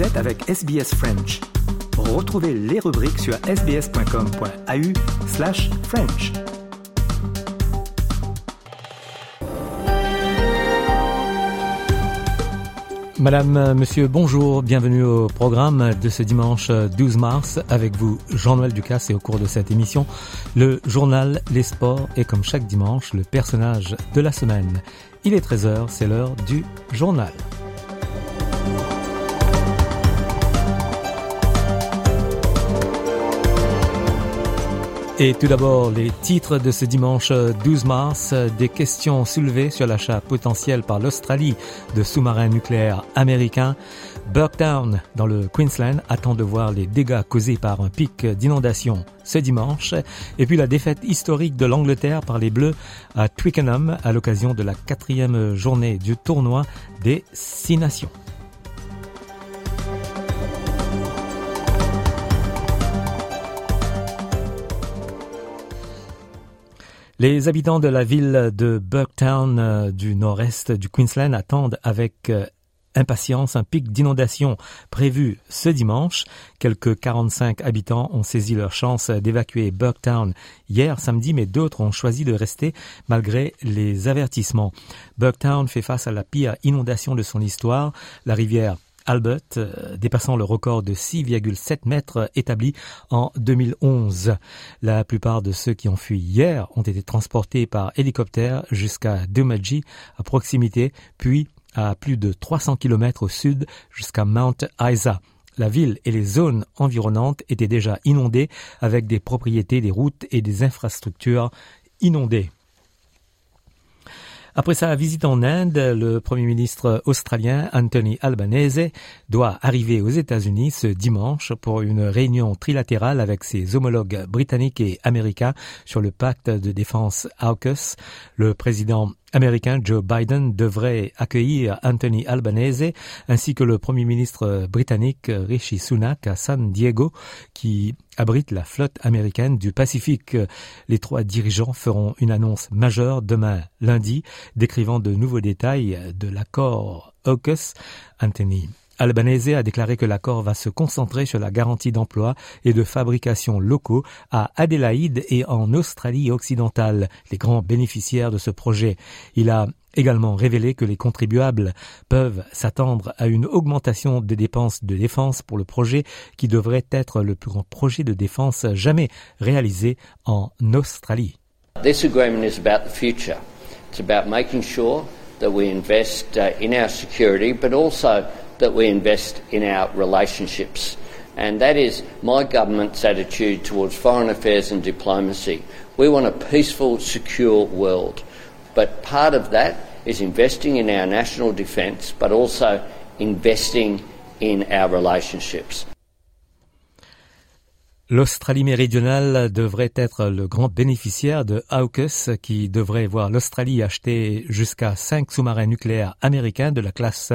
Vous êtes avec SBS French. Retrouvez les rubriques sur sbs.com.au slash French. Madame, Monsieur, bonjour, bienvenue au programme de ce dimanche 12 mars. Avec vous, Jean-Noël Ducasse et au cours de cette émission, le journal Les Sports et comme chaque dimanche, le personnage de la semaine. Il est 13h, c'est l'heure du journal. Et tout d'abord, les titres de ce dimanche 12 mars, des questions soulevées sur l'achat potentiel par l'Australie de sous-marins nucléaires américains. Burktown, dans le Queensland, attend de voir les dégâts causés par un pic d'inondation ce dimanche. Et puis la défaite historique de l'Angleterre par les Bleus à Twickenham à l'occasion de la quatrième journée du tournoi des Six Nations. Les habitants de la ville de Burktown euh, du nord-est du Queensland attendent avec euh, impatience un pic d'inondation prévu ce dimanche. Quelques 45 habitants ont saisi leur chance d'évacuer Burktown hier samedi, mais d'autres ont choisi de rester malgré les avertissements. Burktown fait face à la pire inondation de son histoire. La rivière Albert, euh, dépassant le record de 6,7 mètres établi en 2011. La plupart de ceux qui ont fui hier ont été transportés par hélicoptère jusqu'à Dumaji, à proximité, puis à plus de 300 km au sud jusqu'à Mount Isa. La ville et les zones environnantes étaient déjà inondées avec des propriétés, des routes et des infrastructures inondées. Après sa visite en Inde, le Premier ministre australien Anthony Albanese doit arriver aux États-Unis ce dimanche pour une réunion trilatérale avec ses homologues britanniques et américains sur le pacte de défense AUKUS. Le président américain Joe Biden devrait accueillir Anthony Albanese ainsi que le premier ministre britannique Rishi Sunak à San Diego qui abrite la flotte américaine du Pacifique. Les trois dirigeants feront une annonce majeure demain lundi décrivant de nouveaux détails de l'accord AUKUS. Anthony Albanese a déclaré que l'accord va se concentrer sur la garantie d'emploi et de fabrication locaux à Adélaïde et en Australie occidentale, les grands bénéficiaires de ce projet. Il a également révélé que les contribuables peuvent s'attendre à une augmentation des dépenses de défense pour le projet qui devrait être le plus grand projet de défense jamais réalisé en Australie. This agreement is about the future. It's about making sure that we invest uh, in our security but also that we invest in our relationships. And that is my government's attitude towards foreign affairs and diplomacy. We want a peaceful, secure world. But part of that is investing in our national defence, but also investing in our relationships. L'Australie méridionale devrait être le grand bénéficiaire de AUKUS qui devrait voir l'Australie acheter jusqu'à cinq sous-marins nucléaires américains de la classe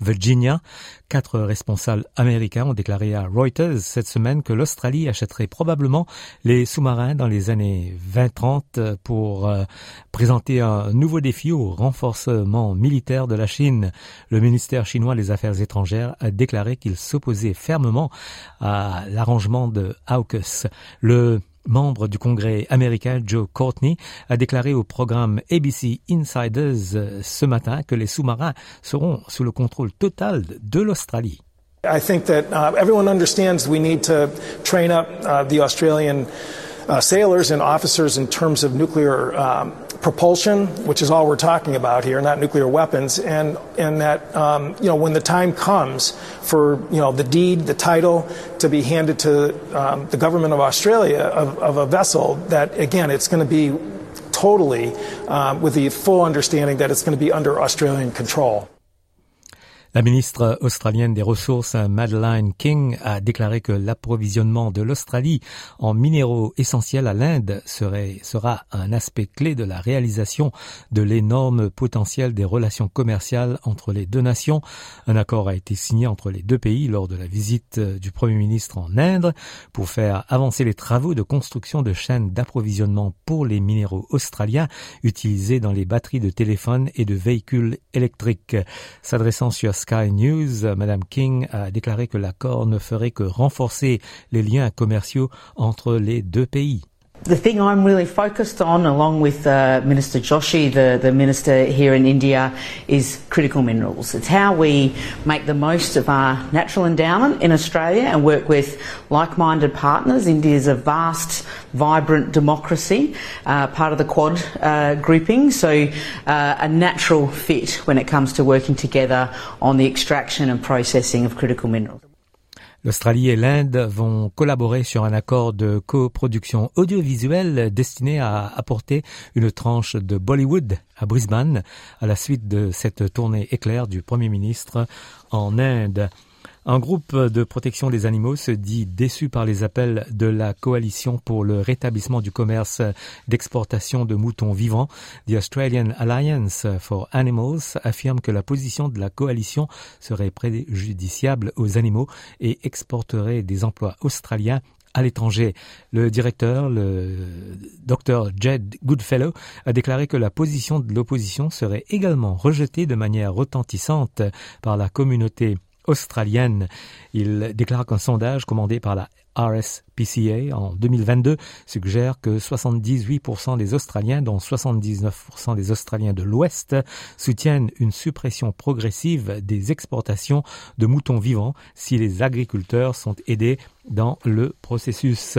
Virginia. Quatre responsables américains ont déclaré à Reuters cette semaine que l'Australie achèterait probablement les sous-marins dans les années 20-30 pour euh, présenter un nouveau défi au renforcement militaire de la Chine. Le ministère chinois des Affaires étrangères a déclaré qu'il s'opposait fermement à l'arrangement de. Le membre du Congrès américain Joe Courtney a déclaré au programme ABC Insiders euh, ce matin que les sous-marins seront sous le contrôle total de l'Australie. I think that uh, everyone understands we need to train up uh, the Australian uh, sailors and officers in terms of nuclear um, propulsion, which is all we're talking about here, not nuclear weapons, and and that um, you know when the time comes for you know the deed, the title to be handed to um, the government of Australia of, of, a vessel, that again it's going to be totally um, with the full understanding that it's going to be under Australian control. La ministre australienne des Ressources, Madeleine King, a déclaré que l'approvisionnement de l'Australie en minéraux essentiels à l'Inde serait, sera un aspect clé de la réalisation de l'énorme potentiel des relations commerciales entre les deux nations. Un accord a été signé entre les deux pays lors de la visite du Premier ministre en Inde pour faire avancer les travaux de construction de chaînes d'approvisionnement pour les minéraux australiens utilisés dans les batteries de téléphone et de véhicules électriques. S'adressant sur Sky News, Madame King a déclaré que l'accord ne ferait que renforcer les liens commerciaux entre les deux pays. The thing I'm really focused on, along with uh, Minister Joshi, the, the minister here in India, is critical minerals. It's how we make the most of our natural endowment in Australia and work with like-minded partners. India is a vast, vibrant democracy, uh, part of the Quad uh, grouping, so uh, a natural fit when it comes to working together on the extraction and processing of critical minerals. L'Australie et l'Inde vont collaborer sur un accord de coproduction audiovisuelle destiné à apporter une tranche de Bollywood à Brisbane à la suite de cette tournée éclair du Premier ministre en Inde. Un groupe de protection des animaux se dit déçu par les appels de la coalition pour le rétablissement du commerce d'exportation de moutons vivants. The Australian Alliance for Animals affirme que la position de la coalition serait préjudiciable aux animaux et exporterait des emplois australiens à l'étranger. Le directeur, le Dr Jed Goodfellow, a déclaré que la position de l'opposition serait également rejetée de manière retentissante par la communauté australienne. Il déclare qu'un sondage commandé par la RSPCA en 2022 suggère que 78% des Australiens, dont 79% des Australiens de l'Ouest, soutiennent une suppression progressive des exportations de moutons vivants si les agriculteurs sont aidés dans le processus.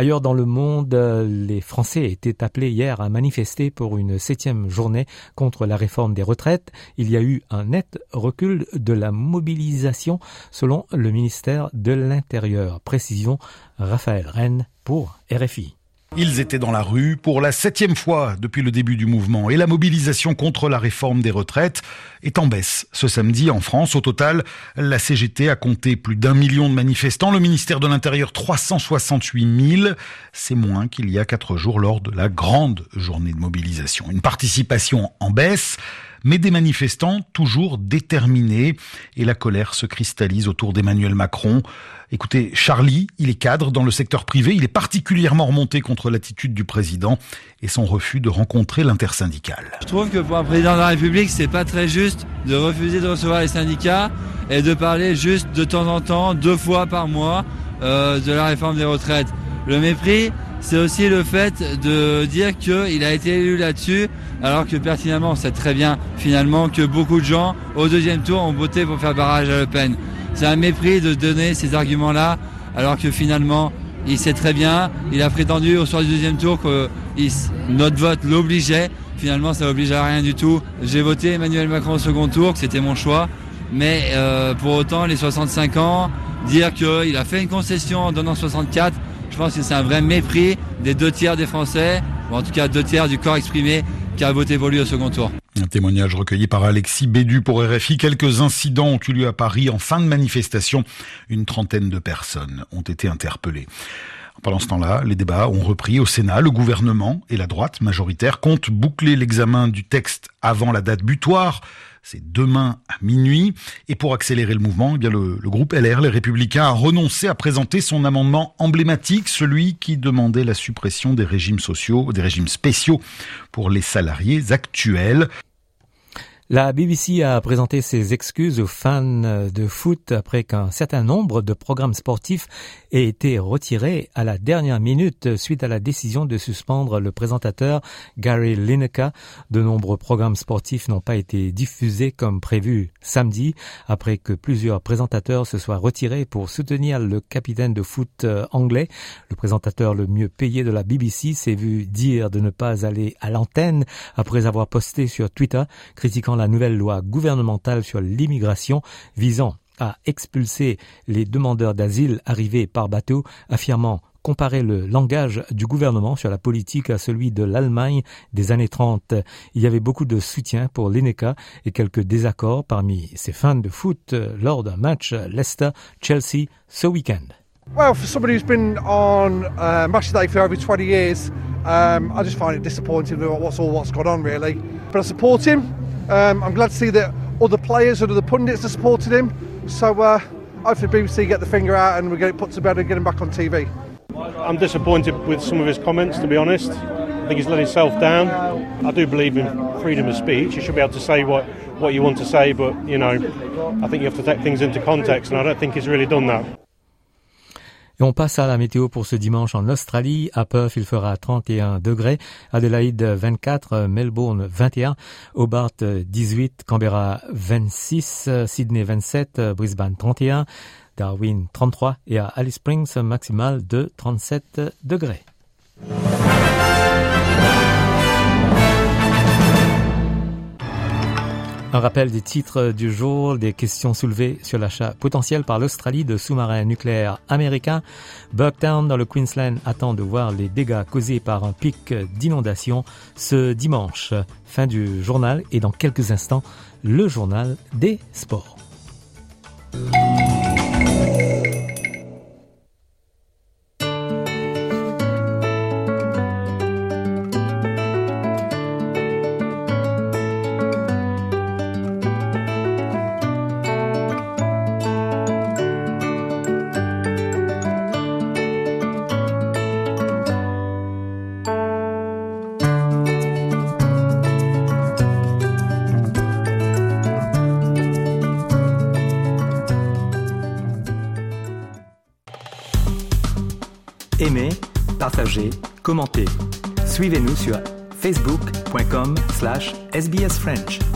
Ailleurs dans le monde, les Français étaient appelés hier à manifester pour une septième journée contre la réforme des retraites. Il y a eu un net recul de la mobilisation selon le ministère de l'Intérieur. Précision Raphaël Rennes pour RFI. Ils étaient dans la rue pour la septième fois depuis le début du mouvement et la mobilisation contre la réforme des retraites est en baisse. Ce samedi, en France, au total, la CGT a compté plus d'un million de manifestants, le ministère de l'Intérieur 368 000. C'est moins qu'il y a quatre jours lors de la grande journée de mobilisation. Une participation en baisse mais des manifestants toujours déterminés et la colère se cristallise autour d'Emmanuel Macron. Écoutez, Charlie, il est cadre dans le secteur privé, il est particulièrement remonté contre l'attitude du président et son refus de rencontrer l'intersyndicale. Je trouve que pour un président de la République, c'est pas très juste de refuser de recevoir les syndicats et de parler juste de temps en temps, deux fois par mois, euh, de la réforme des retraites. Le mépris, c'est aussi le fait de dire qu'il a été élu là-dessus, alors que pertinemment on sait très bien finalement que beaucoup de gens au deuxième tour ont voté pour faire barrage à Le Pen. C'est un mépris de donner ces arguments-là, alors que finalement il sait très bien, il a prétendu au soir du deuxième tour que notre vote l'obligeait. Finalement, ça n'oblige à rien du tout. J'ai voté Emmanuel Macron au second tour, c'était mon choix. Mais euh, pour autant, les 65 ans, dire qu'il a fait une concession en donnant 64, je pense que c'est un vrai mépris des deux tiers des Français, ou en tout cas deux tiers du corps exprimé qui a voté pour lui au second tour. Un témoignage recueilli par Alexis Bédu pour RFI. Quelques incidents ont eu lieu à Paris en fin de manifestation. Une trentaine de personnes ont été interpellées. Pendant ce temps-là, les débats ont repris au Sénat. Le gouvernement et la droite majoritaire comptent boucler l'examen du texte avant la date butoir c'est demain à minuit. Et pour accélérer le mouvement, eh bien le, le, groupe LR, les Républicains, a renoncé à présenter son amendement emblématique, celui qui demandait la suppression des régimes sociaux, des régimes spéciaux pour les salariés actuels. La BBC a présenté ses excuses aux fans de foot après qu'un certain nombre de programmes sportifs aient été retirés à la dernière minute suite à la décision de suspendre le présentateur Gary Lineker. De nombreux programmes sportifs n'ont pas été diffusés comme prévu samedi après que plusieurs présentateurs se soient retirés pour soutenir le capitaine de foot anglais. Le présentateur le mieux payé de la BBC s'est vu dire de ne pas aller à l'antenne après avoir posté sur Twitter critiquant la nouvelle loi gouvernementale sur l'immigration visant à expulser les demandeurs d'asile arrivés par bateau, affirmant comparer le langage du gouvernement sur la politique à celui de l'Allemagne des années 30. Il y avait beaucoup de soutien pour l'ENECA et quelques désaccords parmi ses fans de foot lors d'un match Leicester-Chelsea ce week-end. Well, for somebody who's been on uh, Match Day for over 20 years, um, I just find it disappointing what's all what's gone on really. But I support him. Um, I'm glad to see that other players and other pundits are supporting him. So uh, hopefully BBC get the finger out and we get it put to bed and get him back on TV. I'm disappointed with some of his comments, to be honest. I think he's let himself down. I do believe in freedom of speech. You should be able to say what, what you want to say, but, you know, I think you have to take things into context, and I don't think he's really done that. Et on passe à la météo pour ce dimanche en Australie. À Perth, il fera 31 degrés. Adelaide, 24. Melbourne, 21. Hobart, 18. Canberra, 26. Sydney, 27. Brisbane, 31. Darwin, 33. Et à Alice Springs, maximal de 37 degrés. Un rappel des titres du jour, des questions soulevées sur l'achat potentiel par l'Australie de sous-marins nucléaires américains. Burktown dans le Queensland attend de voir les dégâts causés par un pic d'inondation ce dimanche. Fin du journal et dans quelques instants, le journal des sports. Partagez, commentez. Suivez-nous sur facebook.com slash sbsfrench.